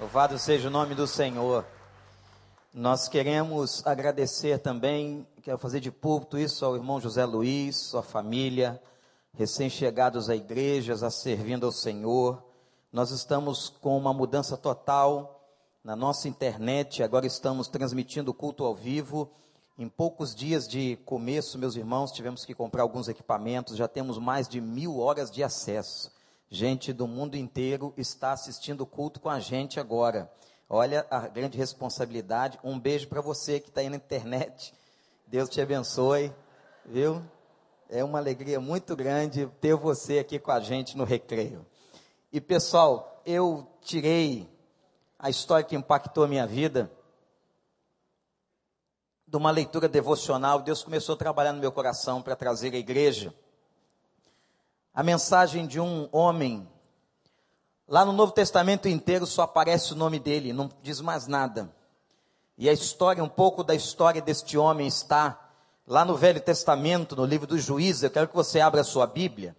Louvado seja o nome do Senhor. Nós queremos agradecer também, quero fazer de púlpito isso ao irmão José Luiz, sua família, recém-chegados à igreja, a servindo ao Senhor. Nós estamos com uma mudança total na nossa internet, agora estamos transmitindo o culto ao vivo. Em poucos dias de começo, meus irmãos, tivemos que comprar alguns equipamentos, já temos mais de mil horas de acesso. Gente do mundo inteiro está assistindo o culto com a gente agora. Olha a grande responsabilidade. Um beijo para você que está aí na internet. Deus te abençoe, viu? É uma alegria muito grande ter você aqui com a gente no recreio. E pessoal, eu tirei a história que impactou a minha vida de uma leitura devocional. Deus começou a trabalhar no meu coração para trazer à igreja a mensagem de um homem. Lá no Novo Testamento inteiro só aparece o nome dele, não diz mais nada. E a história, um pouco da história deste homem está lá no Velho Testamento, no livro dos Juízes. Eu quero que você abra a sua Bíblia.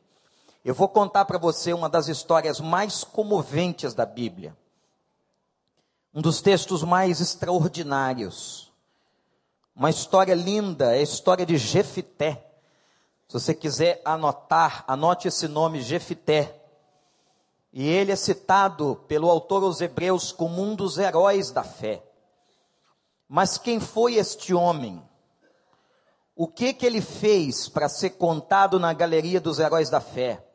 Eu vou contar para você uma das histórias mais comoventes da Bíblia. Um dos textos mais extraordinários. Uma história linda, é a história de Jefité. Se você quiser anotar, anote esse nome Jefité. E ele é citado pelo autor aos Hebreus como um dos heróis da fé. Mas quem foi este homem? O que que ele fez para ser contado na galeria dos heróis da fé?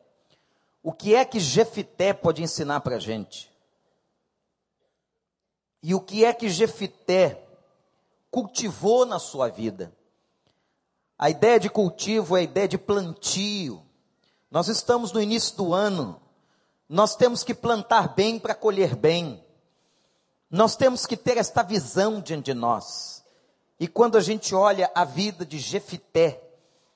O que é que Jefité pode ensinar para a gente? E o que é que Jefité cultivou na sua vida? A ideia de cultivo é a ideia de plantio. Nós estamos no início do ano. Nós temos que plantar bem para colher bem. Nós temos que ter esta visão diante de nós. E quando a gente olha a vida de Jefité,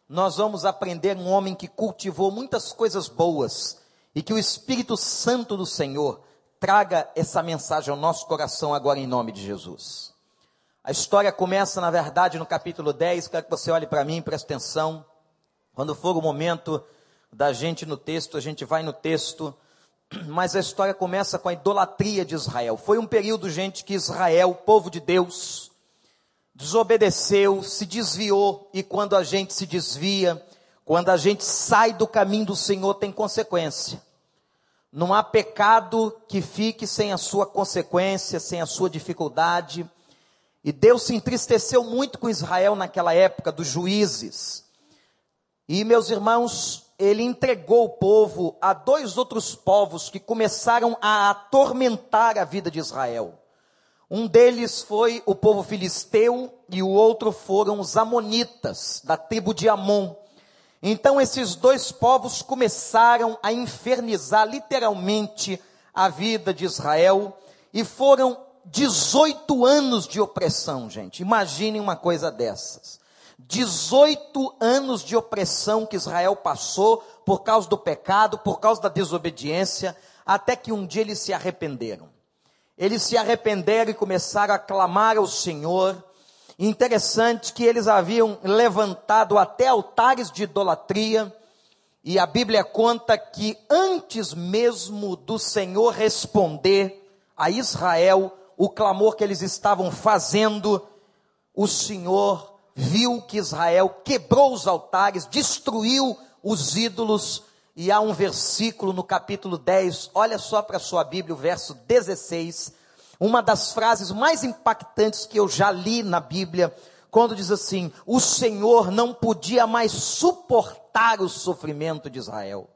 nós vamos aprender um homem que cultivou muitas coisas boas e que o Espírito Santo do Senhor traga essa mensagem ao nosso coração agora em nome de Jesus. A história começa, na verdade, no capítulo 10. Quero que você olhe para mim, preste atenção. Quando for o momento da gente no texto, a gente vai no texto. Mas a história começa com a idolatria de Israel. Foi um período, gente, que Israel, povo de Deus, desobedeceu, se desviou. E quando a gente se desvia, quando a gente sai do caminho do Senhor, tem consequência. Não há pecado que fique sem a sua consequência, sem a sua dificuldade. E Deus se entristeceu muito com Israel naquela época dos juízes. E, meus irmãos, ele entregou o povo a dois outros povos que começaram a atormentar a vida de Israel. Um deles foi o povo filisteu e o outro foram os amonitas, da tribo de Amon. Então esses dois povos começaram a infernizar literalmente a vida de Israel e foram 18 anos de opressão, gente. Imaginem uma coisa dessas. 18 anos de opressão que Israel passou por causa do pecado, por causa da desobediência, até que um dia eles se arrependeram. Eles se arrependeram e começaram a clamar ao Senhor. Interessante que eles haviam levantado até altares de idolatria, e a Bíblia conta que antes mesmo do Senhor responder a Israel, o clamor que eles estavam fazendo, o Senhor viu que Israel quebrou os altares, destruiu os ídolos, e há um versículo no capítulo 10, olha só para a sua Bíblia, o verso 16, uma das frases mais impactantes que eu já li na Bíblia, quando diz assim: O Senhor não podia mais suportar o sofrimento de Israel.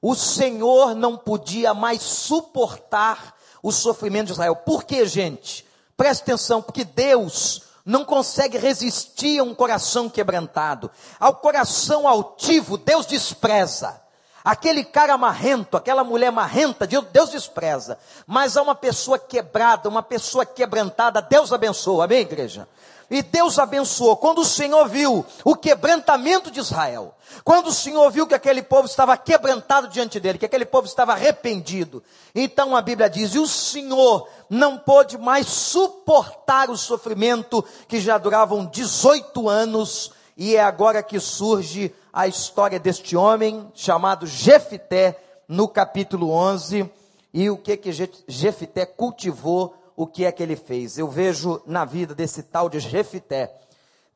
O Senhor não podia mais suportar o sofrimento de Israel. Por quê, gente? Preste atenção, porque Deus não consegue resistir a um coração quebrantado. Ao coração altivo, Deus despreza. Aquele cara marrento, aquela mulher marrenta, Deus despreza. Mas a uma pessoa quebrada, uma pessoa quebrantada, Deus abençoa. Amém, igreja? E Deus abençoou. Quando o Senhor viu o quebrantamento de Israel, quando o Senhor viu que aquele povo estava quebrantado diante dele, que aquele povo estava arrependido, então a Bíblia diz: e o Senhor não pôde mais suportar o sofrimento que já duravam 18 anos, e é agora que surge a história deste homem chamado Jefité, no capítulo 11. e o que que Jefité cultivou, o que é que ele fez. Eu vejo na vida desse tal de Jefité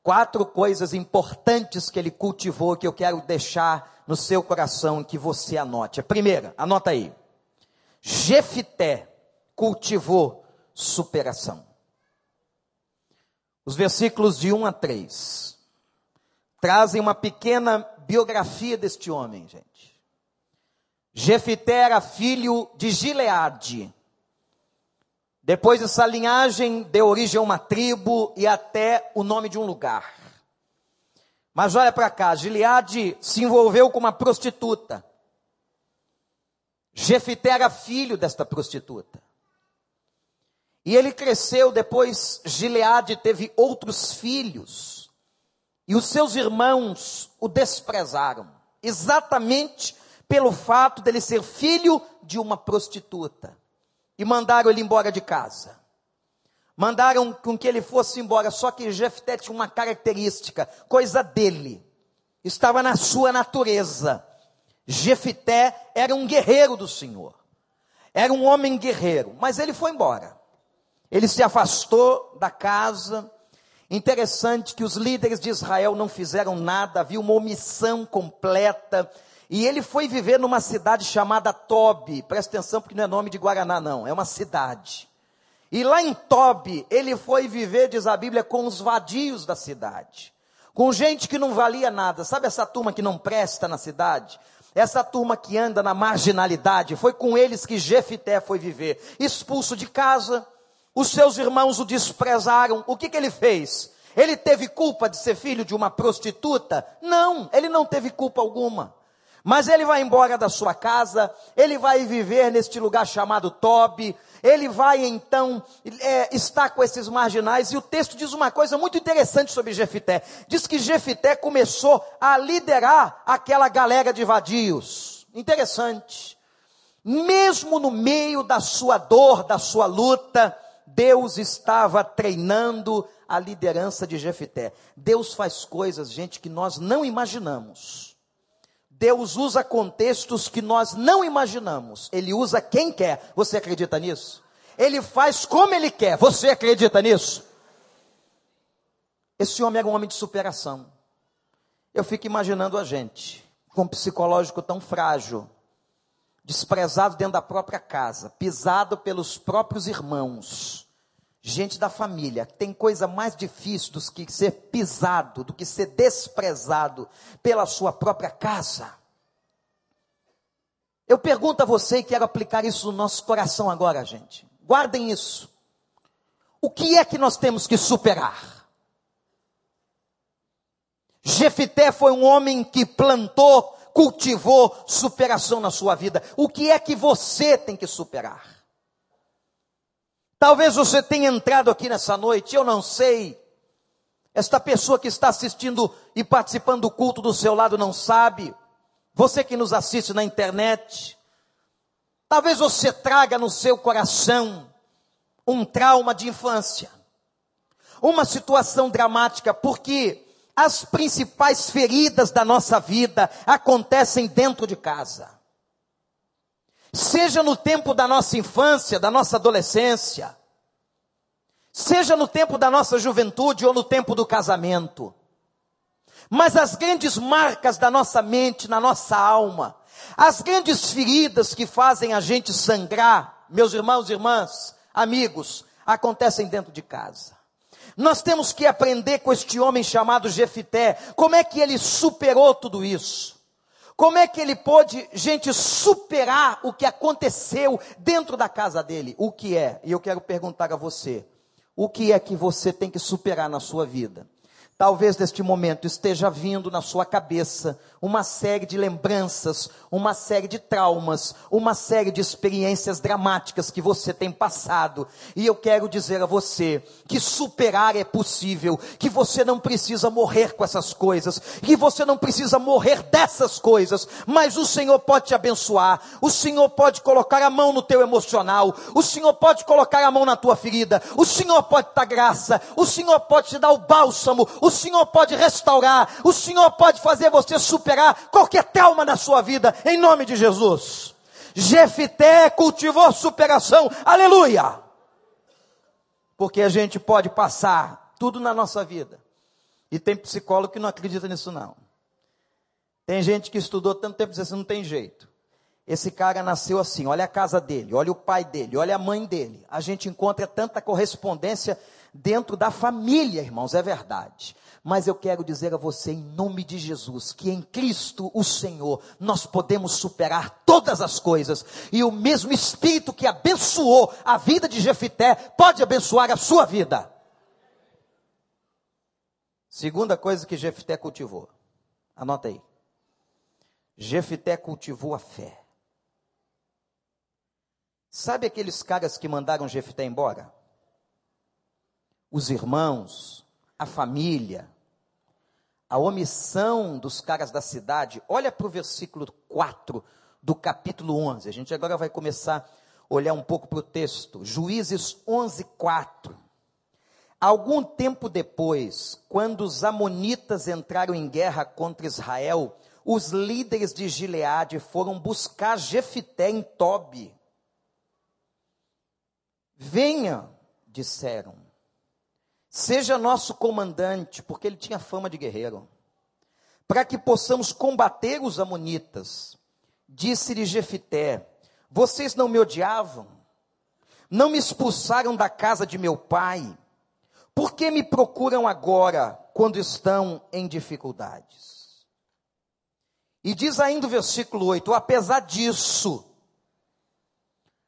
quatro coisas importantes que ele cultivou que eu quero deixar no seu coração que você anote. A primeira, anota aí. Jefité cultivou superação. Os versículos de 1 a 3 trazem uma pequena biografia deste homem, gente. Jefité era filho de Gileade. Depois essa linhagem deu origem a uma tribo e até o nome de um lugar. Mas olha para cá, Gileade se envolveu com uma prostituta. Jefité era filho desta prostituta. E ele cresceu, depois Gileade teve outros filhos. E os seus irmãos o desprezaram. Exatamente pelo fato dele ser filho de uma prostituta. E mandaram ele embora de casa. Mandaram com que ele fosse embora, só que Jefté tinha uma característica, coisa dele. Estava na sua natureza. Jefté era um guerreiro do Senhor. Era um homem guerreiro, mas ele foi embora. Ele se afastou da casa. Interessante que os líderes de Israel não fizeram nada, havia uma omissão completa. E ele foi viver numa cidade chamada Tobi. Presta atenção porque não é nome de Guaraná não, é uma cidade. E lá em Tobi, ele foi viver, diz a Bíblia, com os vadios da cidade. Com gente que não valia nada. Sabe essa turma que não presta na cidade? Essa turma que anda na marginalidade, foi com eles que Jefité foi viver. Expulso de casa, os seus irmãos o desprezaram. O que, que ele fez? Ele teve culpa de ser filho de uma prostituta? Não, ele não teve culpa alguma. Mas ele vai embora da sua casa, ele vai viver neste lugar chamado Tobi, ele vai então é, estar com esses marginais, e o texto diz uma coisa muito interessante sobre Jefité. Diz que Jefité começou a liderar aquela galera de vadios. Interessante. Mesmo no meio da sua dor, da sua luta, Deus estava treinando a liderança de Jefité. Deus faz coisas, gente, que nós não imaginamos. Deus usa contextos que nós não imaginamos. Ele usa quem quer. Você acredita nisso? Ele faz como ele quer. Você acredita nisso? Esse homem era um homem de superação. Eu fico imaginando a gente com um psicológico tão frágil, desprezado dentro da própria casa, pisado pelos próprios irmãos gente da família, tem coisa mais difícil do que ser pisado, do que ser desprezado pela sua própria casa. Eu pergunto a você e quero aplicar isso no nosso coração agora, gente. Guardem isso. O que é que nós temos que superar? Jefité foi um homem que plantou, cultivou superação na sua vida. O que é que você tem que superar? Talvez você tenha entrado aqui nessa noite, eu não sei. Esta pessoa que está assistindo e participando do culto do seu lado não sabe. Você que nos assiste na internet. Talvez você traga no seu coração um trauma de infância. Uma situação dramática, porque as principais feridas da nossa vida acontecem dentro de casa seja no tempo da nossa infância, da nossa adolescência, seja no tempo da nossa juventude ou no tempo do casamento. Mas as grandes marcas da nossa mente, na nossa alma, as grandes feridas que fazem a gente sangrar, meus irmãos e irmãs, amigos, acontecem dentro de casa. Nós temos que aprender com este homem chamado Jefité, como é que ele superou tudo isso. Como é que ele pôde, gente, superar o que aconteceu dentro da casa dele? O que é? E eu quero perguntar a você: o que é que você tem que superar na sua vida? Talvez neste momento esteja vindo na sua cabeça uma série de lembranças, uma série de traumas, uma série de experiências dramáticas que você tem passado. E eu quero dizer a você que superar é possível, que você não precisa morrer com essas coisas, que você não precisa morrer dessas coisas, mas o Senhor pode te abençoar, o Senhor pode colocar a mão no teu emocional, o Senhor pode colocar a mão na tua ferida, o Senhor pode dar graça, o Senhor pode te dar o bálsamo, o Senhor pode restaurar, o Senhor pode fazer você superar qualquer trauma na sua vida, em nome de Jesus. Jefité cultivou superação. Aleluia! Porque a gente pode passar tudo na nossa vida. E tem psicólogo que não acredita nisso não. Tem gente que estudou tanto tempo e assim, não tem jeito. Esse cara nasceu assim, olha a casa dele, olha o pai dele, olha a mãe dele. A gente encontra tanta correspondência dentro da família, irmãos, é verdade. Mas eu quero dizer a você, em nome de Jesus, que em Cristo, o Senhor, nós podemos superar todas as coisas. E o mesmo Espírito que abençoou a vida de Jefité, pode abençoar a sua vida. Segunda coisa que Jefité cultivou. Anota aí. Jefité cultivou a fé. Sabe aqueles caras que mandaram Jefté embora? Os irmãos, a família, a omissão dos caras da cidade. Olha para o versículo 4 do capítulo 11. A gente agora vai começar a olhar um pouco para o texto. Juízes 11, 4. Algum tempo depois, quando os amonitas entraram em guerra contra Israel, os líderes de Gileade foram buscar Jefité em Tobi. Venha, disseram, seja nosso comandante, porque ele tinha fama de guerreiro, para que possamos combater os amonitas. Disse-lhe Jefité: Vocês não me odiavam? Não me expulsaram da casa de meu pai? Por que me procuram agora, quando estão em dificuldades? E diz ainda o versículo 8: apesar disso,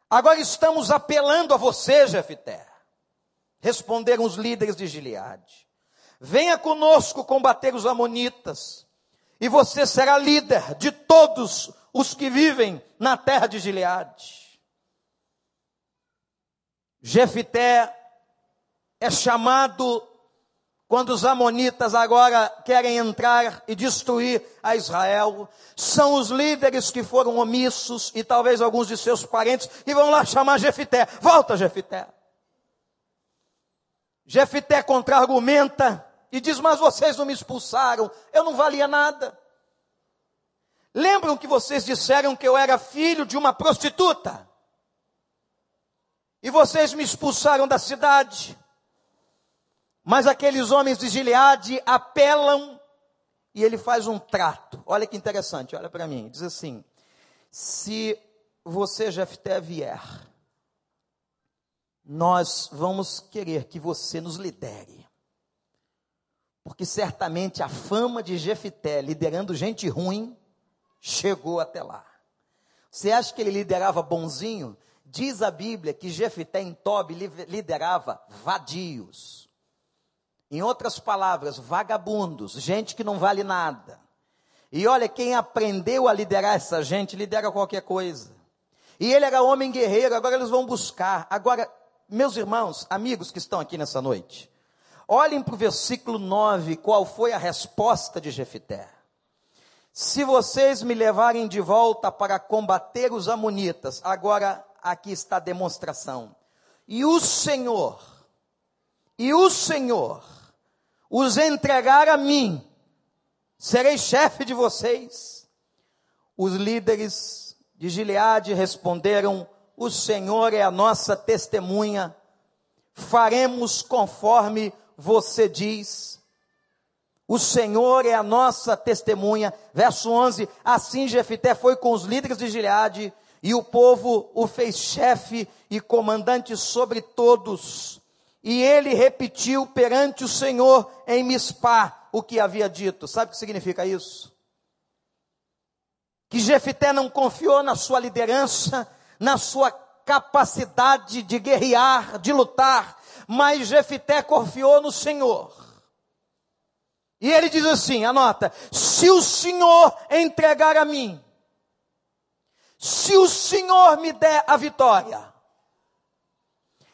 agora estamos apelando a você, Jefité. Responderam os líderes de Gileade: Venha conosco combater os Amonitas, e você será líder de todos os que vivem na terra de Gileade. Jefité é chamado quando os amonitas agora querem entrar e destruir a Israel, são os líderes que foram omissos e talvez alguns de seus parentes que vão lá chamar Jefité. Volta, Jefité. Jefité contra-argumenta e diz: Mas vocês não me expulsaram, eu não valia nada. Lembram que vocês disseram que eu era filho de uma prostituta? E vocês me expulsaram da cidade. Mas aqueles homens de Gileade apelam e ele faz um trato. Olha que interessante, olha para mim. Diz assim: se você, Jefté, vier, nós vamos querer que você nos lidere. Porque certamente a fama de Jefté liderando gente ruim chegou até lá. Você acha que ele liderava bonzinho? Diz a Bíblia que Jefté em Tobi liderava vadios. Em outras palavras, vagabundos, gente que não vale nada. E olha, quem aprendeu a liderar essa gente, lidera qualquer coisa. E ele era homem guerreiro, agora eles vão buscar. Agora, meus irmãos, amigos que estão aqui nessa noite, olhem para o versículo 9, qual foi a resposta de Jefité. Se vocês me levarem de volta para combater os amonitas, agora aqui está a demonstração. E o Senhor, e o Senhor os entregar a mim, serei chefe de vocês. Os líderes de Gileade responderam: O Senhor é a nossa testemunha, faremos conforme você diz. O Senhor é a nossa testemunha. Verso 11: Assim Jefité foi com os líderes de Gileade, e o povo o fez chefe e comandante sobre todos. E ele repetiu perante o Senhor em Mispá o que havia dito. Sabe o que significa isso? Que Jefité não confiou na sua liderança, na sua capacidade de guerrear, de lutar, mas Jefité confiou no Senhor. E ele diz assim: anota, se o Senhor entregar a mim, se o Senhor me der a vitória,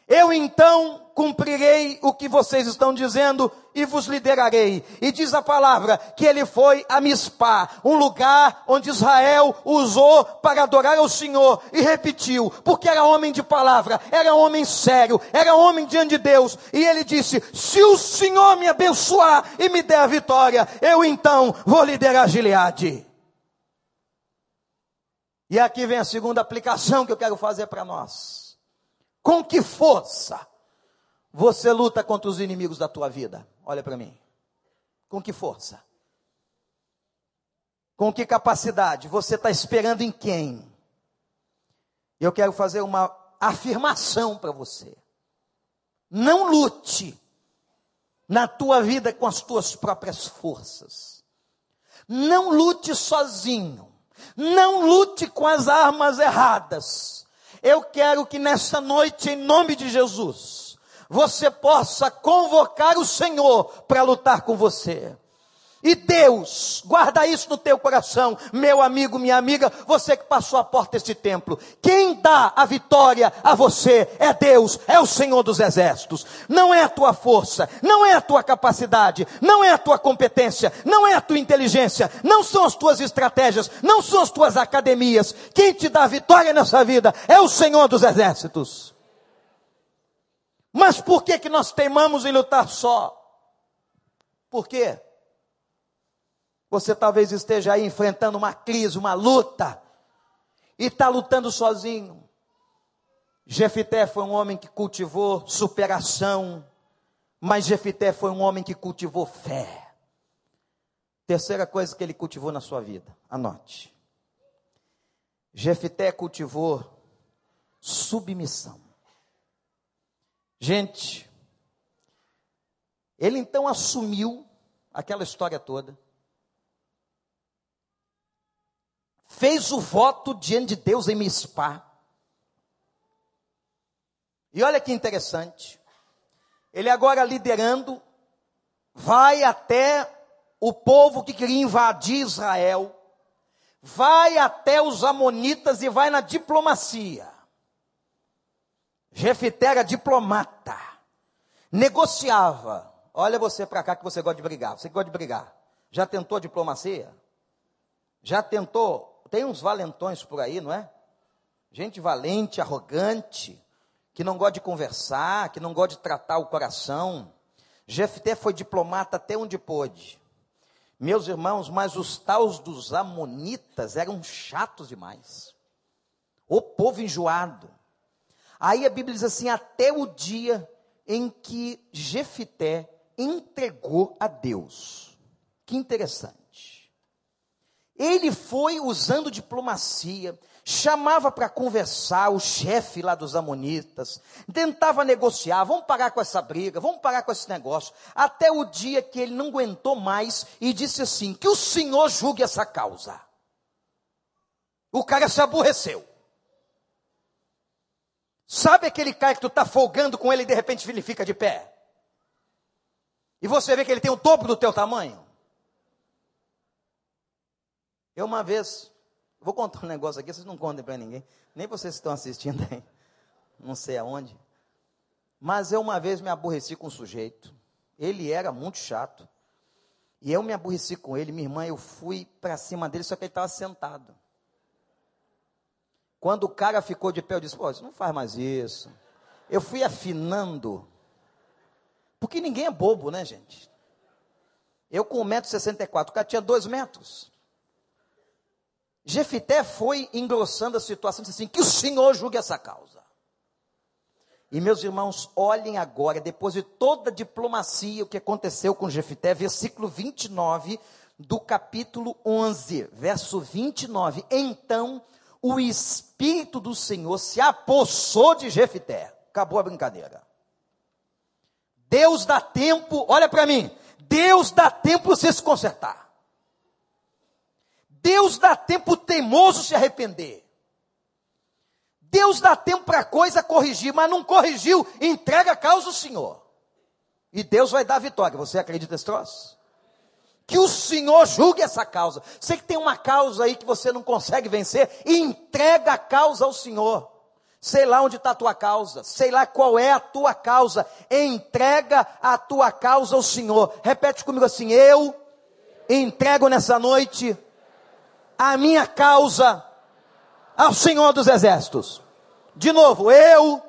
eu então cumprirei o que vocês estão dizendo e vos liderarei. E diz a palavra que ele foi a Mispá, um lugar onde Israel usou para adorar ao Senhor e repetiu, porque era homem de palavra, era homem sério, era homem diante de Deus. E ele disse: Se o Senhor me abençoar e me der a vitória, eu então vou liderar Gileade. E aqui vem a segunda aplicação que eu quero fazer para nós. Com que força você luta contra os inimigos da tua vida? Olha para mim. Com que força? Com que capacidade? Você está esperando em quem? Eu quero fazer uma afirmação para você. Não lute na tua vida com as tuas próprias forças. Não lute sozinho. Não lute com as armas erradas. Eu quero que nessa noite, em nome de Jesus, você possa convocar o Senhor para lutar com você. E Deus, guarda isso no teu coração, meu amigo, minha amiga, você que passou a porta desse templo. Quem dá a vitória a você é Deus, é o Senhor dos exércitos. Não é a tua força, não é a tua capacidade, não é a tua competência, não é a tua inteligência, não são as tuas estratégias, não são as tuas academias. Quem te dá a vitória nessa vida é o Senhor dos exércitos. Mas por que que nós teimamos em lutar só? Por quê? Você talvez esteja aí enfrentando uma crise, uma luta, e está lutando sozinho. Jefité foi um homem que cultivou superação, mas Jefité foi um homem que cultivou fé. Terceira coisa que ele cultivou na sua vida, anote. Jefité cultivou submissão. Gente, ele então assumiu aquela história toda. fez o voto diante de Deus em Mispá. E olha que interessante. Ele agora liderando, vai até o povo que queria invadir Israel, vai até os amonitas e vai na diplomacia. Jefité era diplomata, negociava. Olha você para cá que você gosta de brigar. Você gosta de brigar. Já tentou diplomacia? Já tentou tem uns valentões por aí, não é? Gente valente, arrogante, que não gosta de conversar, que não gosta de tratar o coração. Jefté foi diplomata até onde pôde. Meus irmãos, mas os taus dos amonitas eram chatos demais. O povo enjoado. Aí a Bíblia diz assim: até o dia em que Jefité entregou a Deus. Que interessante. Ele foi usando diplomacia, chamava para conversar o chefe lá dos amonitas, tentava negociar, vamos parar com essa briga, vamos parar com esse negócio, até o dia que ele não aguentou mais e disse assim: que o Senhor julgue essa causa. O cara se aborreceu. Sabe aquele cara que tu está folgando com ele e de repente ele fica de pé? E você vê que ele tem o dobro do teu tamanho? Eu uma vez, vou contar um negócio aqui, vocês não contem para ninguém, nem vocês que estão assistindo aí, não sei aonde. Mas eu uma vez me aborreci com um sujeito, ele era muito chato, e eu me aborreci com ele, minha irmã, eu fui para cima dele, só que ele estava sentado. Quando o cara ficou de pé, eu disse, pô, não faz mais isso. Eu fui afinando, porque ninguém é bobo, né, gente? Eu com 1,64m, o cara tinha 2 metros. Jefité foi engrossando a situação, disse assim: que o Senhor julgue essa causa. E meus irmãos, olhem agora, depois de toda a diplomacia, o que aconteceu com Jefité, versículo 29 do capítulo 11, verso 29. Então o Espírito do Senhor se apossou de Jefité. Acabou a brincadeira. Deus dá tempo, olha para mim, Deus dá tempo para você se consertar. Deus dá tempo teimoso se arrepender. Deus dá tempo para a coisa corrigir, mas não corrigiu, entrega a causa ao Senhor. E Deus vai dar vitória. Você acredita nesse troço? Que o Senhor julgue essa causa. Você que tem uma causa aí que você não consegue vencer, entrega a causa ao Senhor. Sei lá onde está a tua causa, sei lá qual é a tua causa. Entrega a tua causa ao Senhor. Repete comigo assim: Eu entrego nessa noite a minha causa ao Senhor dos Exércitos. De novo, eu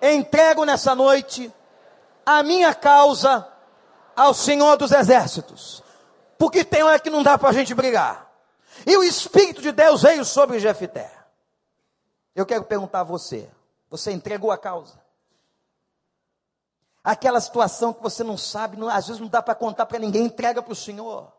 entrego nessa noite a minha causa ao Senhor dos Exércitos. Porque tem hora que não dá para a gente brigar. E o Espírito de Deus veio sobre Jefité. Eu quero perguntar a você: você entregou a causa? Aquela situação que você não sabe, não, às vezes não dá para contar para ninguém, entrega para o Senhor.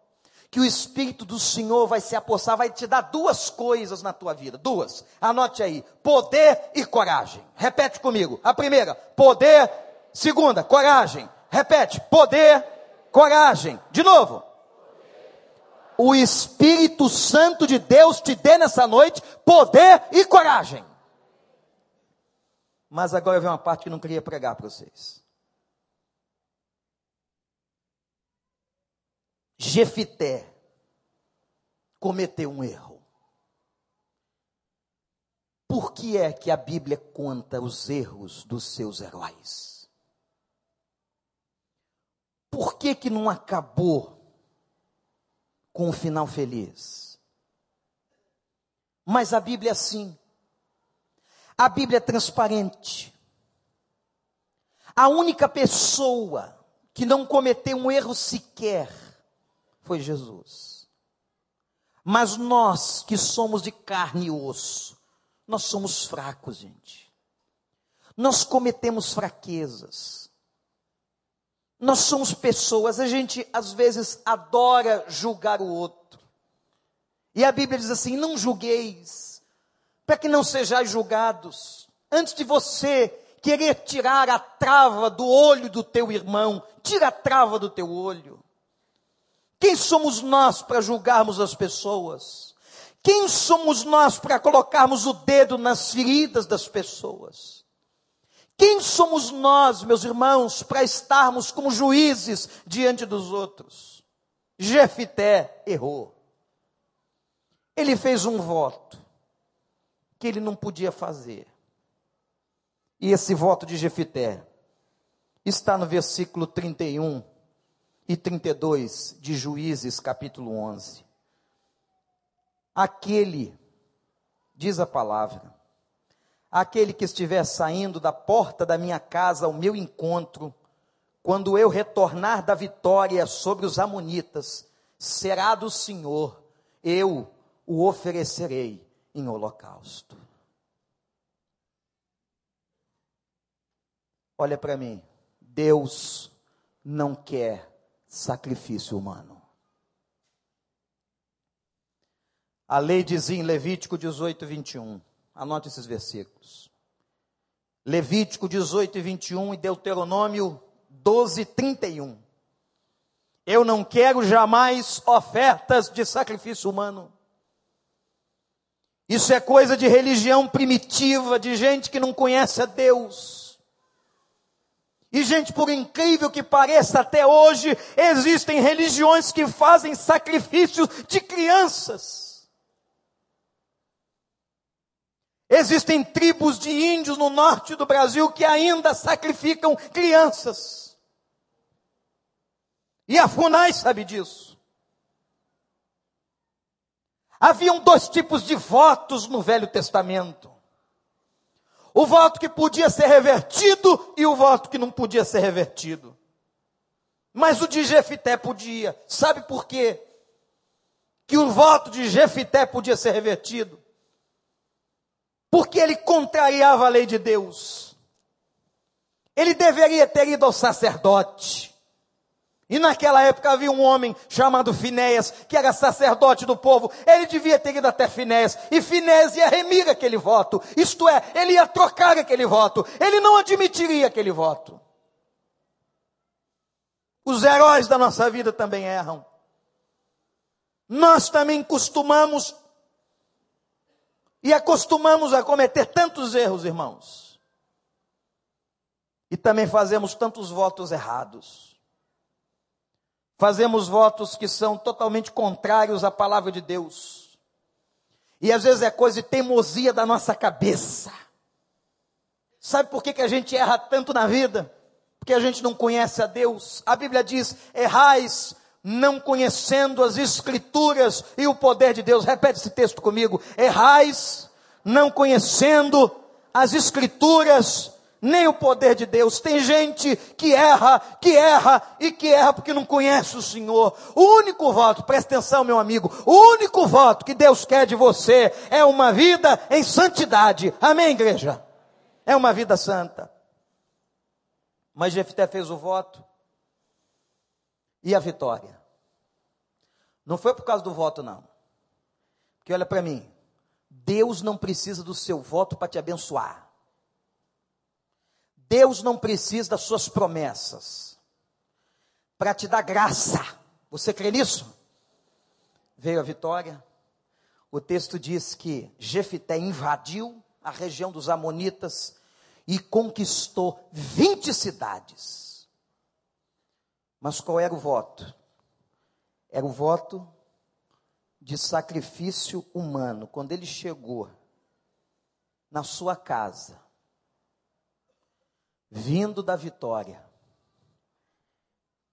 Que o Espírito do Senhor vai se apossar, vai te dar duas coisas na tua vida. Duas. Anote aí: poder e coragem. Repete comigo. A primeira, poder. Segunda, coragem. Repete: poder, coragem. De novo. O Espírito Santo de Deus te dê nessa noite poder e coragem. Mas agora vem uma parte que não queria pregar para vocês. Jefité cometeu um erro. Por que é que a Bíblia conta os erros dos seus heróis? Por que que não acabou com um final feliz? Mas a Bíblia é assim. A Bíblia é transparente. A única pessoa que não cometeu um erro sequer foi Jesus. Mas nós que somos de carne e osso, nós somos fracos, gente. Nós cometemos fraquezas. Nós somos pessoas, a gente às vezes adora julgar o outro. E a Bíblia diz assim: não julgueis, para que não sejais julgados. Antes de você querer tirar a trava do olho do teu irmão, tira a trava do teu olho. Quem somos nós para julgarmos as pessoas? Quem somos nós para colocarmos o dedo nas feridas das pessoas? Quem somos nós, meus irmãos, para estarmos como juízes diante dos outros? Jefité errou. Ele fez um voto que ele não podia fazer. E esse voto de Jefité está no versículo 31 e 32 de Juízes, capítulo 11. Aquele, diz a palavra, aquele que estiver saindo da porta da minha casa ao meu encontro, quando eu retornar da vitória sobre os Amonitas, será do Senhor, eu o oferecerei em holocausto. Olha para mim, Deus não quer sacrifício humano. A lei dizia em Levítico 18, 21. Anote esses versículos. Levítico 18 e 21 e Deuteronômio 12, 31. Eu não quero jamais ofertas de sacrifício humano. Isso é coisa de religião primitiva, de gente que não conhece a Deus. E, gente, por incrível que pareça, até hoje existem religiões que fazem sacrifícios de crianças. Existem tribos de índios no norte do Brasil que ainda sacrificam crianças. E a FUNAI sabe disso. Haviam dois tipos de votos no Velho Testamento o voto que podia ser revertido e o voto que não podia ser revertido. Mas o de Jefité podia. Sabe por quê? Que o voto de Jefité podia ser revertido? Porque ele contrariava a lei de Deus. Ele deveria ter ido ao sacerdote. E naquela época havia um homem chamado Finéias, que era sacerdote do povo. Ele devia ter ido até Finéias. E Finéias ia remir aquele voto. Isto é, ele ia trocar aquele voto. Ele não admitiria aquele voto. Os heróis da nossa vida também erram. Nós também costumamos e acostumamos a cometer tantos erros, irmãos. E também fazemos tantos votos errados. Fazemos votos que são totalmente contrários à palavra de Deus. E às vezes é coisa de teimosia da nossa cabeça. Sabe por que, que a gente erra tanto na vida? Porque a gente não conhece a Deus. A Bíblia diz: errais não conhecendo as Escrituras e o poder de Deus. Repete esse texto comigo: errais não conhecendo as Escrituras nem o poder de Deus. Tem gente que erra, que erra e que erra porque não conhece o Senhor. O único voto, presta atenção, meu amigo, o único voto que Deus quer de você é uma vida em santidade. Amém, igreja? É uma vida santa. Mas Jefté fez o voto e a vitória. Não foi por causa do voto, não. Porque olha para mim, Deus não precisa do seu voto para te abençoar. Deus não precisa das suas promessas para te dar graça. Você crê nisso? Veio a vitória. O texto diz que Jefité invadiu a região dos Amonitas e conquistou 20 cidades. Mas qual era o voto? Era o voto de sacrifício humano. Quando ele chegou na sua casa, vindo da vitória.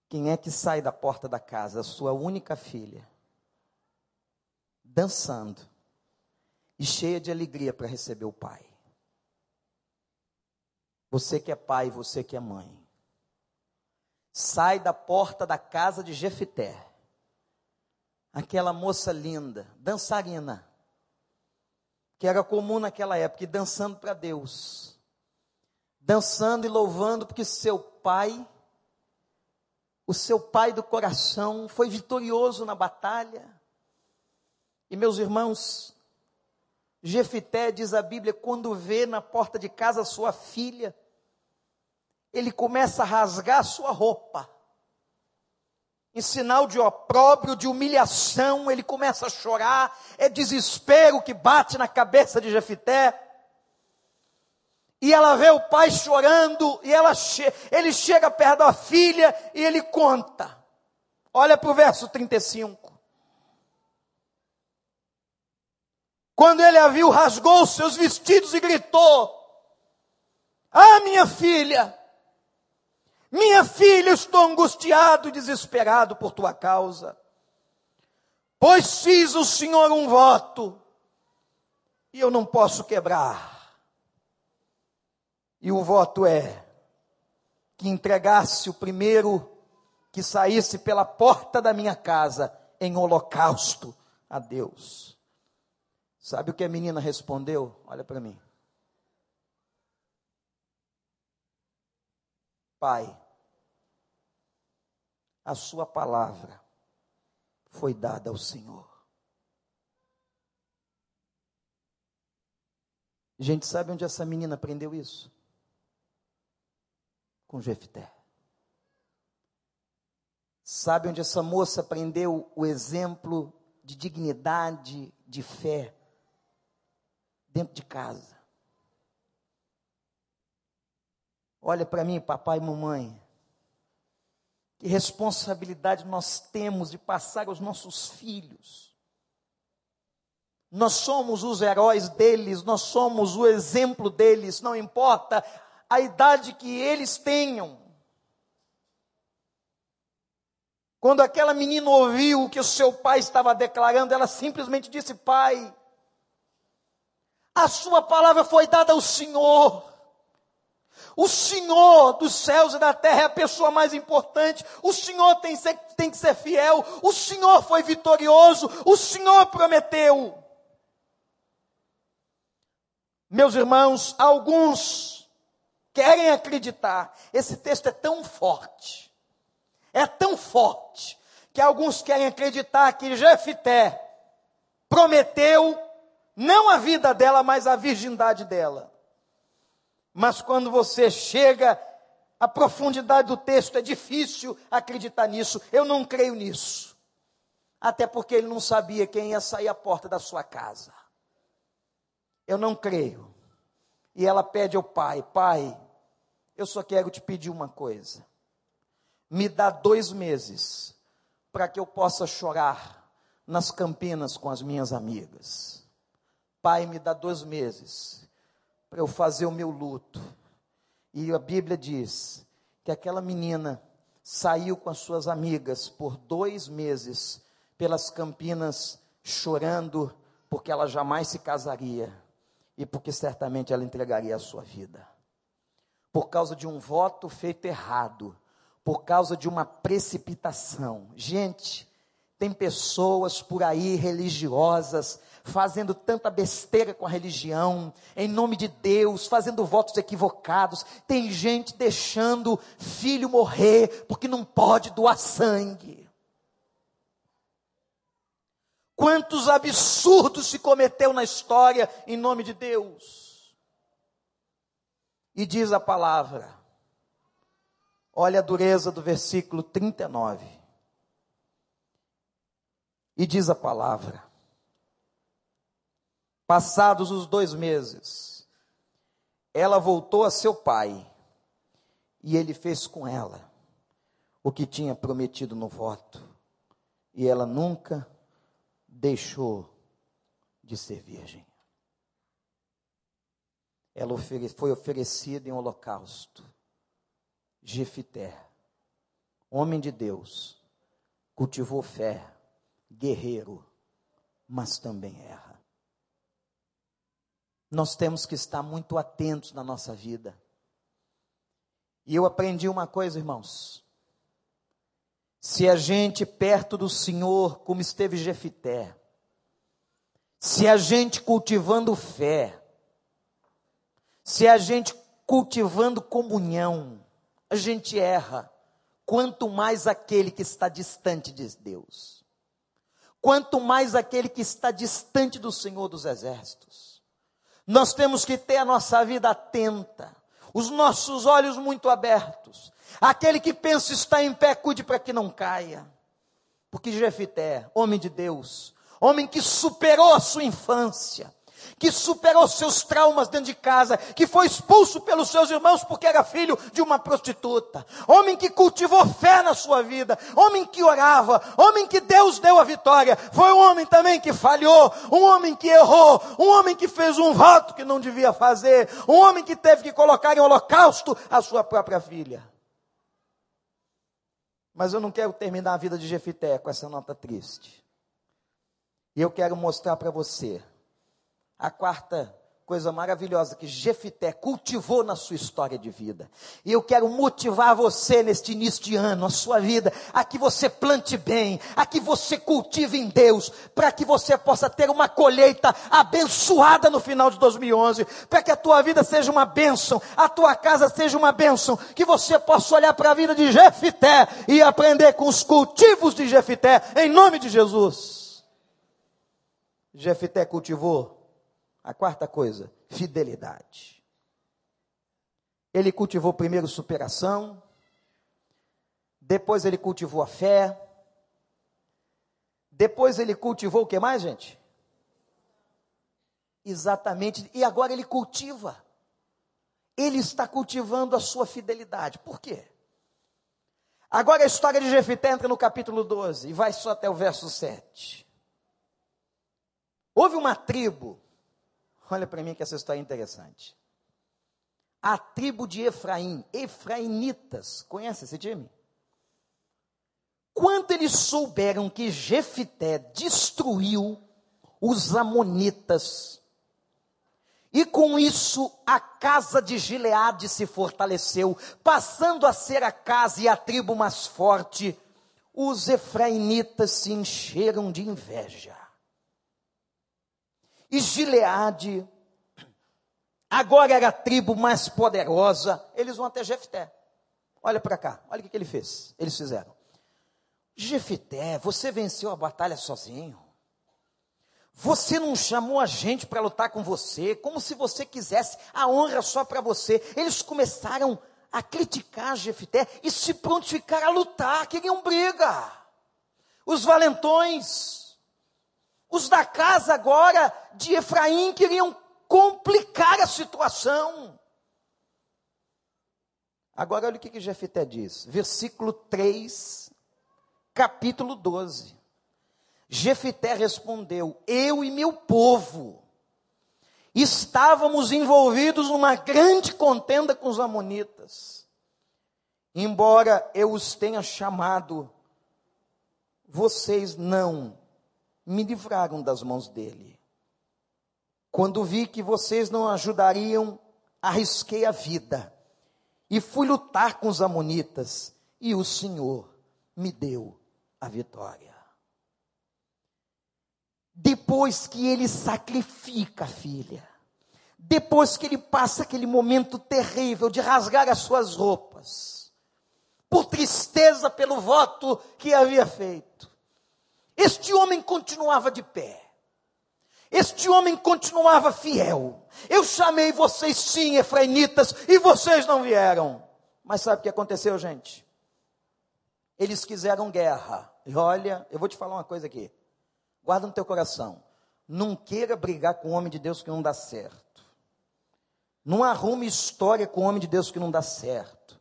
Quem é que sai da porta da casa? A sua única filha, dançando e cheia de alegria para receber o pai. Você que é pai, você que é mãe. Sai da porta da casa de Jefité. Aquela moça linda, dançarina, que era comum naquela época, e dançando para Deus dançando e louvando, porque seu pai, o seu pai do coração, foi vitorioso na batalha. E meus irmãos, Jefité, diz a Bíblia, quando vê na porta de casa sua filha, ele começa a rasgar sua roupa. Em sinal de opróbrio, de humilhação, ele começa a chorar, é desespero que bate na cabeça de Jefité e ela vê o pai chorando, e ela che ele chega perto da filha e ele conta. Olha para o verso 35. Quando ele a viu, rasgou os seus vestidos e gritou: Ah, minha filha, minha filha, estou angustiado e desesperado por tua causa. Pois fiz o Senhor um voto, e eu não posso quebrar e o voto é que entregasse o primeiro que saísse pela porta da minha casa em holocausto a Deus. Sabe o que a menina respondeu? Olha para mim. Pai, a sua palavra foi dada ao Senhor. Gente, sabe onde essa menina aprendeu isso? com Jefté. Sabe onde essa moça aprendeu o exemplo de dignidade, de fé? Dentro de casa. Olha para mim, papai e mamãe. Que responsabilidade nós temos de passar aos nossos filhos. Nós somos os heróis deles, nós somos o exemplo deles, não importa a idade que eles tenham. Quando aquela menina ouviu o que o seu pai estava declarando, ela simplesmente disse: Pai, a sua palavra foi dada ao Senhor. O Senhor dos céus e da terra é a pessoa mais importante. O Senhor tem, ser, tem que ser fiel. O Senhor foi vitorioso. O Senhor prometeu. Meus irmãos, alguns querem acreditar. Esse texto é tão forte, é tão forte, que alguns querem acreditar que Jefité prometeu não a vida dela, mas a virgindade dela. Mas quando você chega à profundidade do texto, é difícil acreditar nisso. Eu não creio nisso. Até porque ele não sabia quem ia sair à porta da sua casa. Eu não creio. E ela pede ao pai: Pai, eu só quero te pedir uma coisa. Me dá dois meses para que eu possa chorar nas Campinas com as minhas amigas. Pai, me dá dois meses para eu fazer o meu luto. E a Bíblia diz que aquela menina saiu com as suas amigas por dois meses pelas Campinas chorando, porque ela jamais se casaria e porque certamente ela entregaria a sua vida. por causa de um voto feito errado, por causa de uma precipitação. Gente, tem pessoas por aí religiosas fazendo tanta besteira com a religião, em nome de Deus, fazendo votos equivocados. Tem gente deixando filho morrer porque não pode doar sangue. Quantos absurdos se cometeu na história em nome de Deus? E diz a palavra, olha a dureza do versículo 39. E diz a palavra: Passados os dois meses, ela voltou a seu pai e ele fez com ela o que tinha prometido no voto, e ela nunca deixou de ser virgem. Ela foi oferecida em holocausto. Jefité, homem de Deus, cultivou fé, guerreiro, mas também erra nós temos que estar muito atentos na nossa vida. E eu aprendi uma coisa, irmãos. Se a gente perto do Senhor, como esteve Jefité, se a gente cultivando fé, se a gente cultivando comunhão, a gente erra, quanto mais aquele que está distante de Deus, quanto mais aquele que está distante do Senhor dos Exércitos. Nós temos que ter a nossa vida atenta, os nossos olhos muito abertos. Aquele que pensa estar em pé, cuide para que não caia. Porque Jefité, homem de Deus, homem que superou a sua infância, que superou seus traumas dentro de casa, que foi expulso pelos seus irmãos porque era filho de uma prostituta, homem que cultivou fé na sua vida, homem que orava, homem que Deus deu a vitória, foi um homem também que falhou, um homem que errou, um homem que fez um voto que não devia fazer, um homem que teve que colocar em holocausto a sua própria filha. Mas eu não quero terminar a vida de Jefité com essa nota triste. E eu quero mostrar para você a quarta coisa maravilhosa que Jefité cultivou na sua história de vida. E eu quero motivar você neste início de ano, a sua vida, a que você plante bem, a que você cultive em Deus, para que você possa ter uma colheita abençoada no final de 2011, para que a tua vida seja uma bênção, a tua casa seja uma bênção, que você possa olhar para a vida de Jefité e aprender com os cultivos de Jefité, em nome de Jesus. Jefité cultivou a quarta coisa, fidelidade. Ele cultivou primeiro superação, depois ele cultivou a fé, depois ele cultivou o que mais, gente? Exatamente, e agora ele cultiva. Ele está cultivando a sua fidelidade. Por quê? Agora a história de Jefité entra no capítulo 12 e vai só até o verso 7. Houve uma tribo Olha para mim que essa história é interessante. A tribo de Efraim, Efraimitas, conhece esse time? Quando eles souberam que Jefité destruiu os amonitas, e com isso a casa de Gileade se fortaleceu, passando a ser a casa e a tribo mais forte, os efraimitas se encheram de inveja e Gileade, agora era a tribo mais poderosa, eles vão até Jefté. Olha para cá, olha o que, que ele fez. Eles fizeram. Jefté, você venceu a batalha sozinho. Você não chamou a gente para lutar com você, como se você quisesse a honra só para você. Eles começaram a criticar Jefté e se prontificaram a lutar, queriam briga. Os valentões, os da casa agora de Efraim queriam complicar a situação. Agora olha o que, que Jefité diz, versículo 3, capítulo 12. Jefité respondeu: Eu e meu povo estávamos envolvidos numa grande contenda com os amonitas. Embora eu os tenha chamado, vocês não me livraram das mãos dele. Quando vi que vocês não ajudariam, arrisquei a vida e fui lutar com os amonitas, e o Senhor me deu a vitória. Depois que ele sacrifica a filha, depois que ele passa aquele momento terrível de rasgar as suas roupas, por tristeza pelo voto que havia feito, este homem continuava de pé. Este homem continuava fiel. Eu chamei vocês sim, efraimitas, e vocês não vieram. Mas sabe o que aconteceu, gente? Eles quiseram guerra. E olha, eu vou te falar uma coisa aqui. Guarda no teu coração. Não queira brigar com o homem de Deus que não dá certo. Não arrume história com o homem de Deus que não dá certo.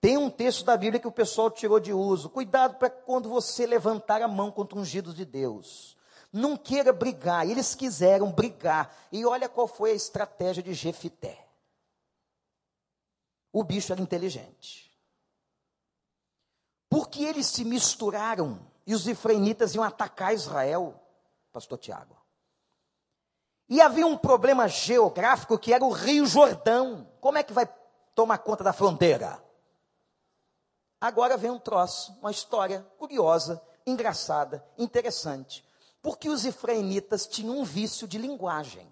Tem um texto da Bíblia que o pessoal tirou de uso. Cuidado para quando você levantar a mão contra ungidos de Deus. Não queira brigar. Eles quiseram brigar. E olha qual foi a estratégia de Jefité. O bicho era inteligente. Porque eles se misturaram e os efraimitas iam atacar Israel, pastor Tiago. E havia um problema geográfico que era o Rio Jordão. Como é que vai tomar conta da fronteira? Agora vem um troço, uma história curiosa, engraçada, interessante. Porque os efraimitas tinham um vício de linguagem.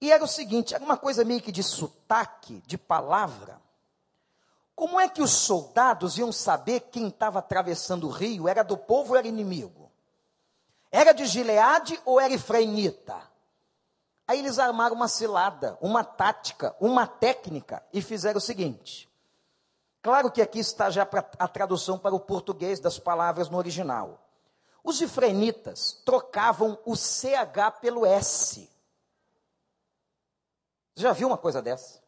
E era o seguinte, era uma coisa meio que de sotaque, de palavra. Como é que os soldados iam saber quem estava atravessando o rio? Era do povo ou era inimigo? Era de Gileade ou era efraimita? Aí eles armaram uma cilada, uma tática, uma técnica e fizeram o seguinte. Claro que aqui está já a tradução para o português das palavras no original. Os efraimitas trocavam o CH pelo S. Já viu uma coisa dessa?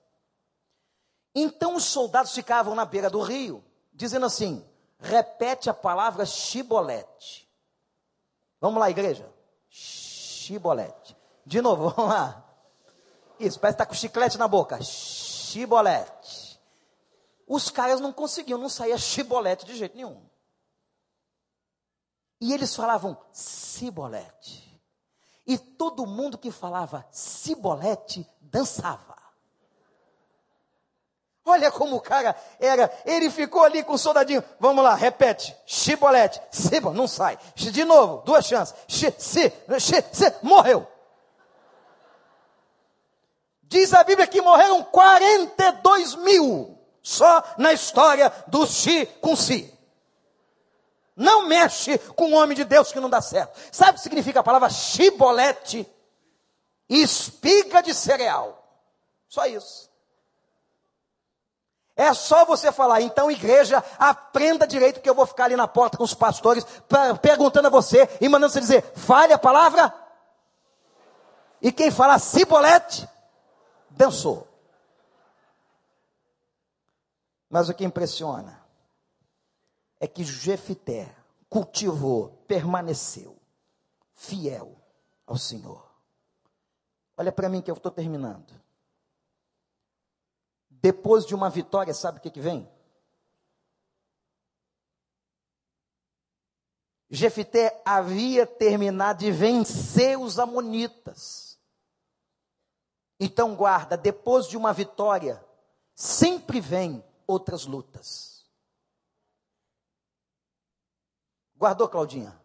Então os soldados ficavam na beira do rio, dizendo assim: repete a palavra chibolete. Vamos lá, igreja. Chibolete. De novo, vamos lá. Isso, parece que está com chiclete na boca. Chibolete. Os caras não conseguiam, não saía chibolete de jeito nenhum. E eles falavam cibolete. E todo mundo que falava cibolete dançava. Olha como o cara era. Ele ficou ali com o soldadinho. Vamos lá, repete. Chibolete. Cibo, não sai. De novo, duas chances. Chi, si, chi, morreu. Diz a Bíblia que morreram 42 mil só na história do Chi com Si. Não mexe com o homem de Deus que não dá certo. Sabe o que significa a palavra chibolete? Espiga de cereal. Só isso. É só você falar, então, igreja, aprenda direito, que eu vou ficar ali na porta com os pastores, pra, perguntando a você e mandando você dizer, fale a palavra. E quem falar cibolete, dançou. Mas o que impressiona é que Jefité cultivou, permaneceu fiel ao Senhor. Olha para mim que eu estou terminando. Depois de uma vitória, sabe o que, que vem? Jefité havia terminado de vencer os amonitas. Então guarda, depois de uma vitória, sempre vem outras lutas. Guardou, Claudinha?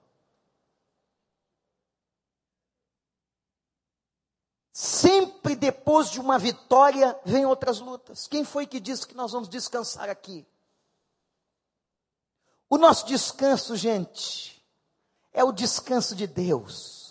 Sempre depois de uma vitória, vem outras lutas. Quem foi que disse que nós vamos descansar aqui? O nosso descanso, gente, é o descanso de Deus.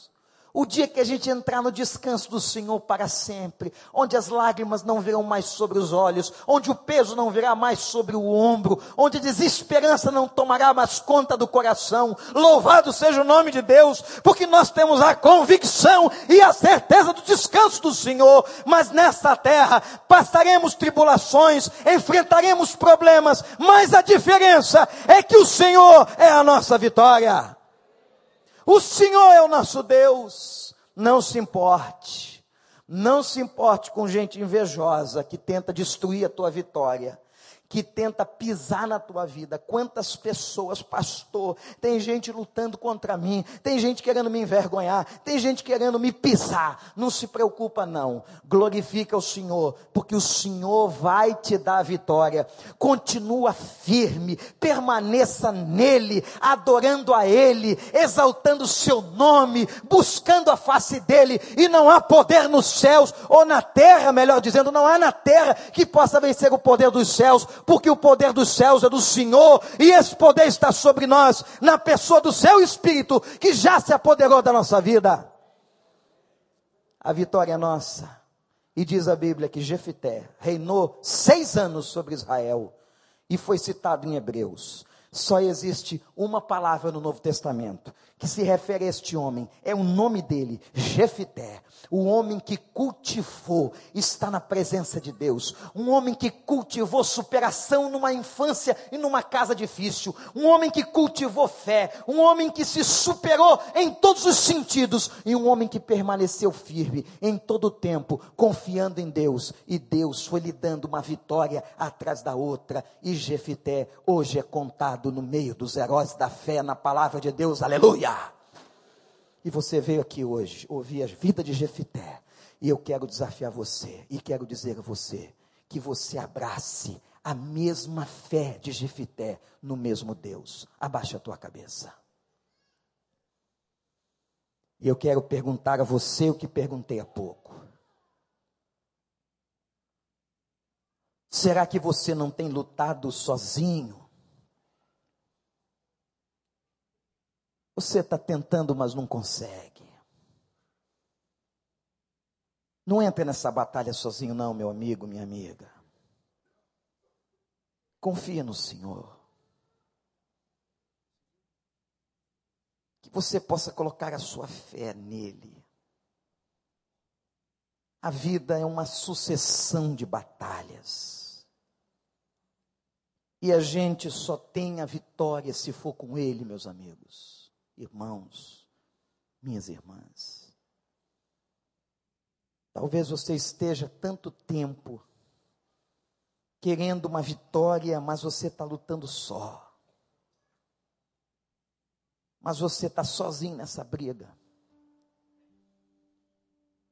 O dia que a gente entrar no descanso do Senhor para sempre, onde as lágrimas não virão mais sobre os olhos, onde o peso não virá mais sobre o ombro, onde a desesperança não tomará mais conta do coração. Louvado seja o nome de Deus, porque nós temos a convicção e a certeza do descanso do Senhor. Mas nesta terra passaremos tribulações, enfrentaremos problemas, mas a diferença é que o Senhor é a nossa vitória. O Senhor é o nosso Deus. Não se importe. Não se importe com gente invejosa que tenta destruir a tua vitória que tenta pisar na tua vida. Quantas pessoas, pastor, tem gente lutando contra mim, tem gente querendo me envergonhar, tem gente querendo me pisar. Não se preocupa não. Glorifica o Senhor, porque o Senhor vai te dar a vitória. Continua firme, permaneça nele, adorando a ele, exaltando o seu nome, buscando a face dele, e não há poder nos céus ou na terra, melhor dizendo, não há na terra que possa vencer o poder dos céus porque o poder dos céus é do Senhor, e esse poder está sobre nós, na pessoa do seu Espírito, que já se apoderou da nossa vida. A vitória é nossa. E diz a Bíblia que Jefité reinou seis anos sobre Israel, e foi citado em Hebreus. Só existe uma palavra no Novo Testamento que se refere a este homem, é o nome dele, Jefité, o homem que cultivou, está na presença de Deus, um homem que cultivou superação numa infância e numa casa difícil, um homem que cultivou fé, um homem que se superou em todos os sentidos. E um homem que permaneceu firme em todo o tempo, confiando em Deus, e Deus foi lhe dando uma vitória atrás da outra, e Jefité hoje é contado no meio dos heróis da fé na palavra de Deus, aleluia. E você veio aqui hoje ouvir a vida de Jefité. E eu quero desafiar você e quero dizer a você que você abrace a mesma fé de Jefité no mesmo Deus. Abaixa a tua cabeça. E eu quero perguntar a você o que perguntei há pouco. Será que você não tem lutado sozinho? Você está tentando, mas não consegue. Não entre nessa batalha sozinho, não, meu amigo, minha amiga. Confia no Senhor. Que você possa colocar a sua fé nele. A vida é uma sucessão de batalhas. E a gente só tem a vitória se for com ele, meus amigos irmãos, minhas irmãs. Talvez você esteja tanto tempo querendo uma vitória, mas você está lutando só. Mas você está sozinho nessa briga.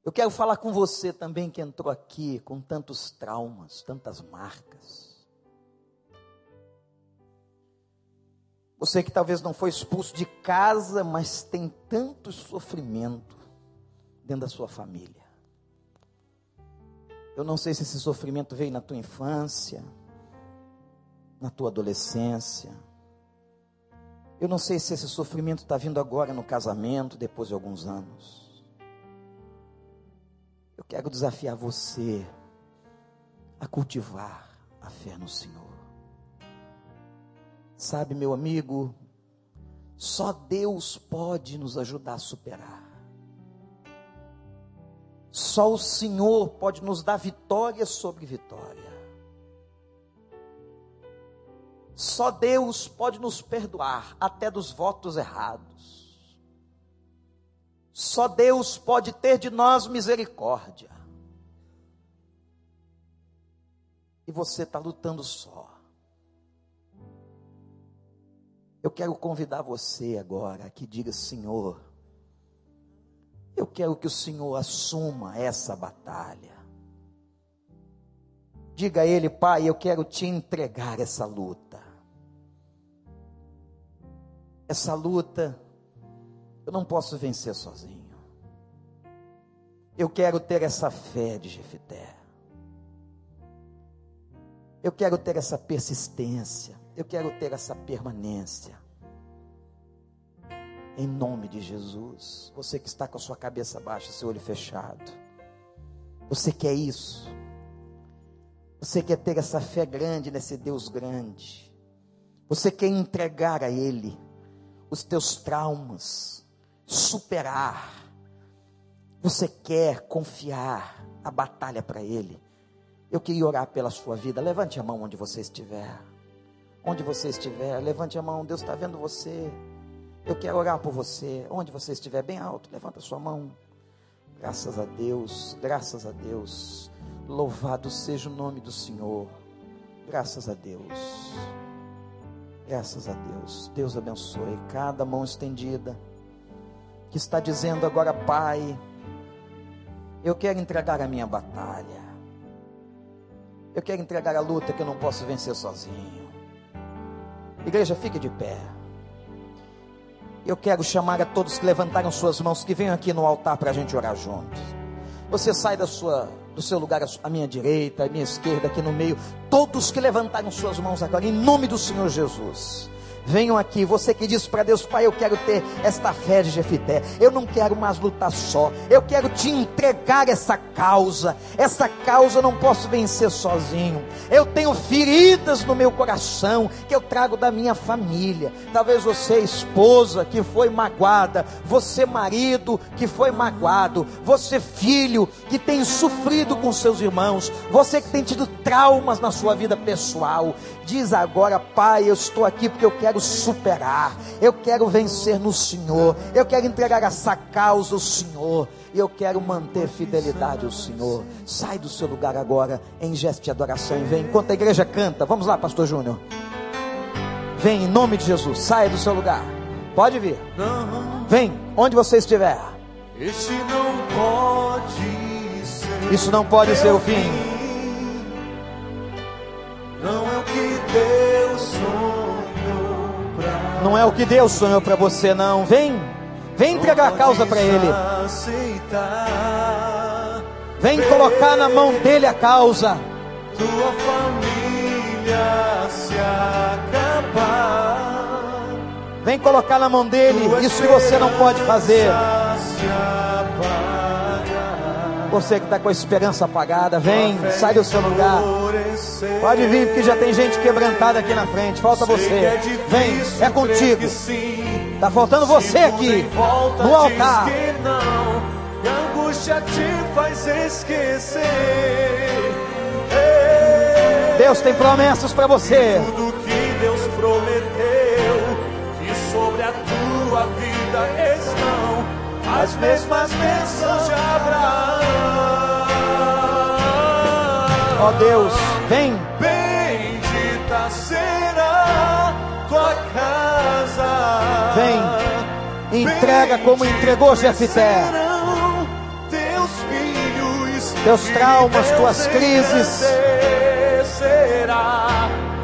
Eu quero falar com você também que entrou aqui com tantos traumas, tantas marcas. Você que talvez não foi expulso de casa, mas tem tanto sofrimento dentro da sua família. Eu não sei se esse sofrimento veio na tua infância, na tua adolescência. Eu não sei se esse sofrimento está vindo agora no casamento, depois de alguns anos. Eu quero desafiar você a cultivar a fé no Senhor. Sabe, meu amigo, só Deus pode nos ajudar a superar. Só o Senhor pode nos dar vitória sobre vitória. Só Deus pode nos perdoar até dos votos errados. Só Deus pode ter de nós misericórdia. E você está lutando só. Eu quero convidar você agora que diga: Senhor, eu quero que o Senhor assuma essa batalha. Diga a Ele, Pai, eu quero te entregar essa luta. Essa luta eu não posso vencer sozinho. Eu quero ter essa fé de Jefité. Eu quero ter essa persistência. Eu quero ter essa permanência. Em nome de Jesus. Você que está com a sua cabeça baixa, seu olho fechado. Você quer isso? Você quer ter essa fé grande nesse Deus grande? Você quer entregar a Ele os teus traumas, superar? Você quer confiar a batalha para Ele? Eu queria orar pela sua vida. Levante a mão onde você estiver. Onde você estiver, levante a mão, Deus está vendo você. Eu quero orar por você. Onde você estiver, bem alto, levanta a sua mão. Graças a Deus, graças a Deus. Louvado seja o nome do Senhor. Graças a Deus. Graças a Deus. Deus abençoe cada mão estendida que está dizendo agora, Pai, eu quero entregar a minha batalha. Eu quero entregar a luta que eu não posso vencer sozinho. Igreja, fique de pé. Eu quero chamar a todos que levantaram suas mãos, que venham aqui no altar para a gente orar juntos. Você sai da sua, do seu lugar à minha direita, à minha esquerda, aqui no meio. Todos que levantaram suas mãos agora, em nome do Senhor Jesus. Venham aqui, você que diz para Deus, Pai, eu quero ter esta fé de Jefité. Eu não quero mais lutar só. Eu quero te entregar essa causa. Essa causa eu não posso vencer sozinho. Eu tenho feridas no meu coração que eu trago da minha família. Talvez você, esposa, que foi magoada, você, marido, que foi magoado, você, filho, que tem sofrido com seus irmãos, você que tem tido traumas na sua vida pessoal. Diz agora, Pai, eu estou aqui porque eu quero superar, eu quero vencer no Senhor, eu quero entregar essa causa ao Senhor, e eu quero manter fidelidade ao Senhor. Sai do seu lugar agora, em gesto de adoração, e vem. Enquanto a igreja canta, vamos lá, Pastor Júnior. Vem em nome de Jesus, saia do seu lugar. Pode vir. Vem, onde você estiver. Este não pode ser. Isso não pode ser o fim. Não é o que Deus sonhou para você, não. Vem, vem entregar a causa para Ele. Vem colocar na mão dele a causa. tua família se acabar. Vem colocar na mão dele isso que você não pode fazer. Você que está com a esperança apagada, vem, sai do seu lugar. Pode vir, porque já tem gente quebrantada aqui na frente. Falta você. é Vem, é contigo. que sim. Tá faltando você aqui no altar. diz que não, e a angústia te faz esquecer. Ei, Deus tem promessas para você. As mesmas bênçãos de Abraão. Ó Deus, vem, Bendita será tua casa. vem. Entrega como entregou Jefité. Teus filhos. Teus traumas, tuas crises.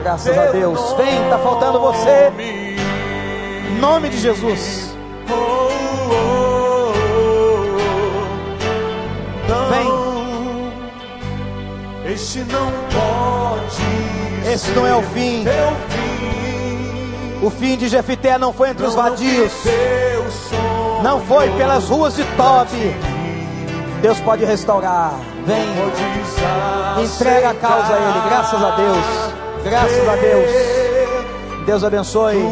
Graças a Deus. Vem, tá faltando você. Em nome de Jesus. Este não pode Esse não é o fim. Fim. O fim de Jefité não foi entre os Não é o vadios. Não foi pelas ruas de Tobi. Deus pode restaurar. Vem, entrega a causa a Ele. Graças a Deus. Graças a Deus. Deus abençoe.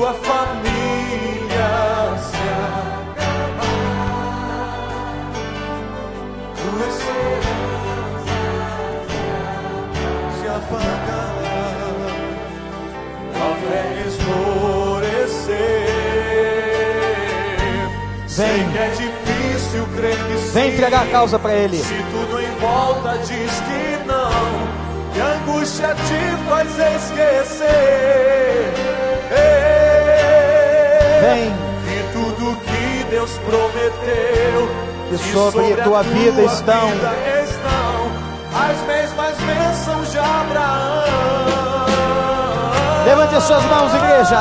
Vem entregar a causa para Ele. Se tudo em volta diz que não, e a angústia te faz esquecer. Vem. E tudo que Deus prometeu, Que sobre a tua vida estão. vida estão as mesmas bênçãos de Abraão. Levante as suas mãos, igreja.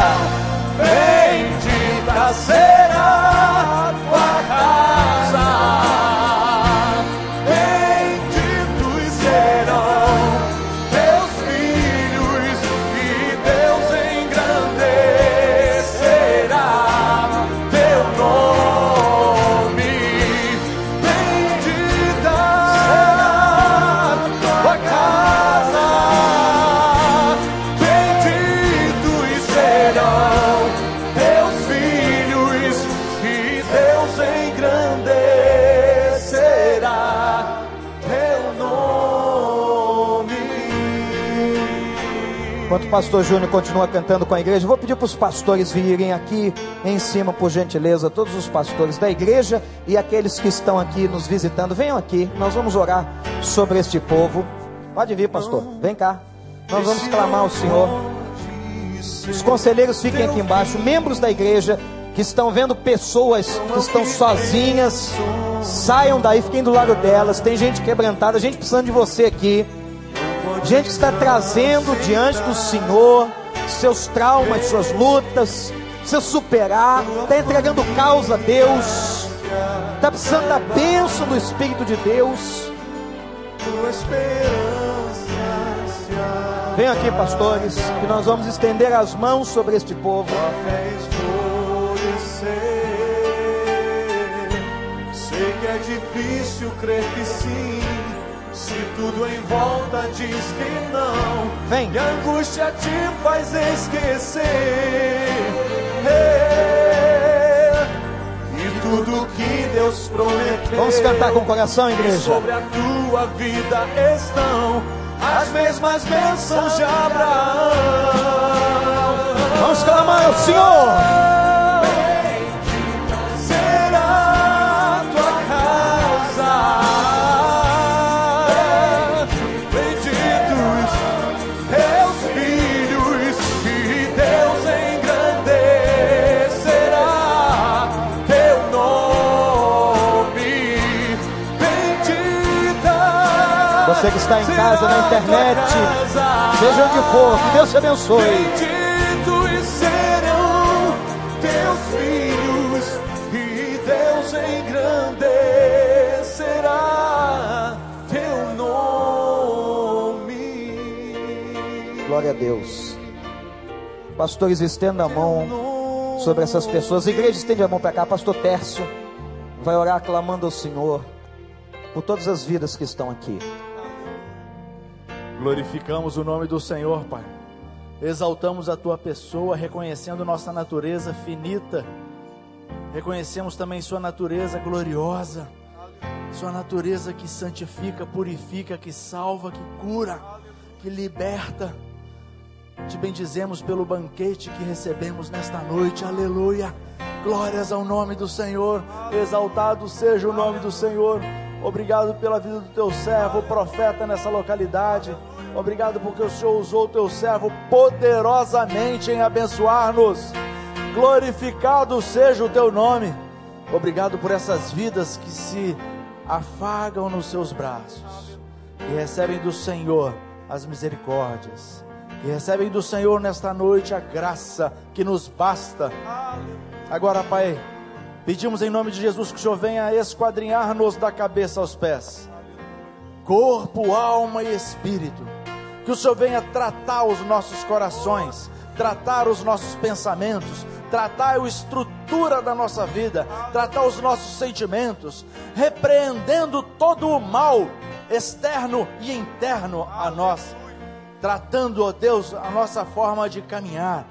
Bendita será pastor Júnior continua cantando com a igreja, vou pedir para os pastores virem aqui em cima, por gentileza, todos os pastores da igreja e aqueles que estão aqui nos visitando, venham aqui, nós vamos orar sobre este povo. Pode vir, pastor, vem cá. Nós vamos clamar ao Senhor. Os conselheiros fiquem aqui embaixo, membros da igreja que estão vendo pessoas que estão sozinhas, saiam daí, fiquem do lado delas. Tem gente quebrantada, gente precisando de você aqui. Gente que está trazendo diante do Senhor seus traumas, suas lutas, precisa superar, está entregando causa a Deus, está precisando da bênção do Espírito de Deus. Venham aqui, pastores, que nós vamos estender as mãos sobre este povo. Sei que é difícil crer que sim. Se tudo em volta diz que não, Vem. e a angústia te faz esquecer. E tudo que Deus prometeu. Vamos cantar com o coração, igreja. sobre a tua vida estão as mesmas bênçãos de Abraão. Vamos clamar ao Senhor. Você que está em casa, na internet, seja onde for, que Deus te abençoe. Benditos serão teus filhos e Deus engrandecerá teu nome. Glória a Deus. Pastores, estenda a mão sobre essas pessoas. Igreja, estende a mão para cá. Pastor Tércio vai orar clamando ao Senhor por todas as vidas que estão aqui. Glorificamos o nome do Senhor, Pai. Exaltamos a tua pessoa, reconhecendo nossa natureza finita. Reconhecemos também sua natureza gloriosa. Sua natureza que santifica, purifica, que salva, que cura, que liberta. Te bendizemos pelo banquete que recebemos nesta noite. Aleluia. Glórias ao nome do Senhor. Exaltado seja o nome do Senhor. Obrigado pela vida do teu servo, profeta nessa localidade. Obrigado porque o Senhor usou o teu servo poderosamente em abençoar-nos. Glorificado seja o teu nome. Obrigado por essas vidas que se afagam nos seus braços e recebem do Senhor as misericórdias. E recebem do Senhor nesta noite a graça que nos basta. Agora, Pai, pedimos em nome de Jesus que o Senhor venha esquadrinhar-nos da cabeça aos pés, corpo, alma e espírito. Que o Senhor venha tratar os nossos corações, tratar os nossos pensamentos, tratar a estrutura da nossa vida, tratar os nossos sentimentos, repreendendo todo o mal externo e interno a nós, tratando, ó Deus, a nossa forma de caminhar.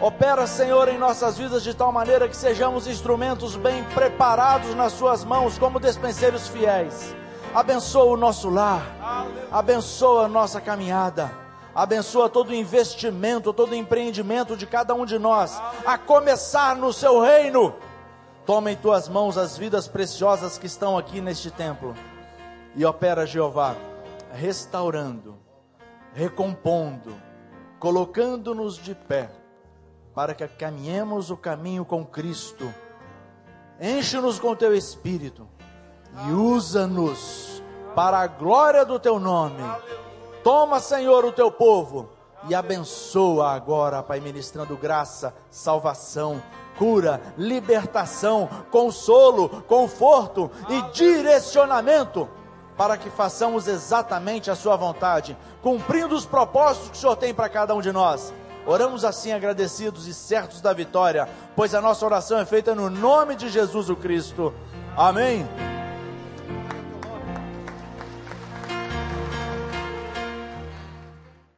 Opera, Senhor, em nossas vidas de tal maneira que sejamos instrumentos bem preparados nas Suas mãos, como despenseiros fiéis. Abençoa o nosso lar, abençoa a nossa caminhada, abençoa todo investimento, todo empreendimento de cada um de nós, a começar no Seu reino. Toma em Tuas mãos as vidas preciosas que estão aqui neste templo. E opera, Jeová, restaurando, recompondo, colocando-nos de pé para que caminhemos o caminho com Cristo. Enche-nos com teu espírito e usa-nos para a glória do teu nome. Toma, Senhor, o teu povo e abençoa agora, Pai, ministrando graça, salvação, cura, libertação, consolo, conforto e direcionamento para que façamos exatamente a Sua vontade, cumprindo os propósitos que o Senhor tem para cada um de nós. Oramos assim agradecidos e certos da vitória, pois a nossa oração é feita no nome de Jesus o Cristo. Amém.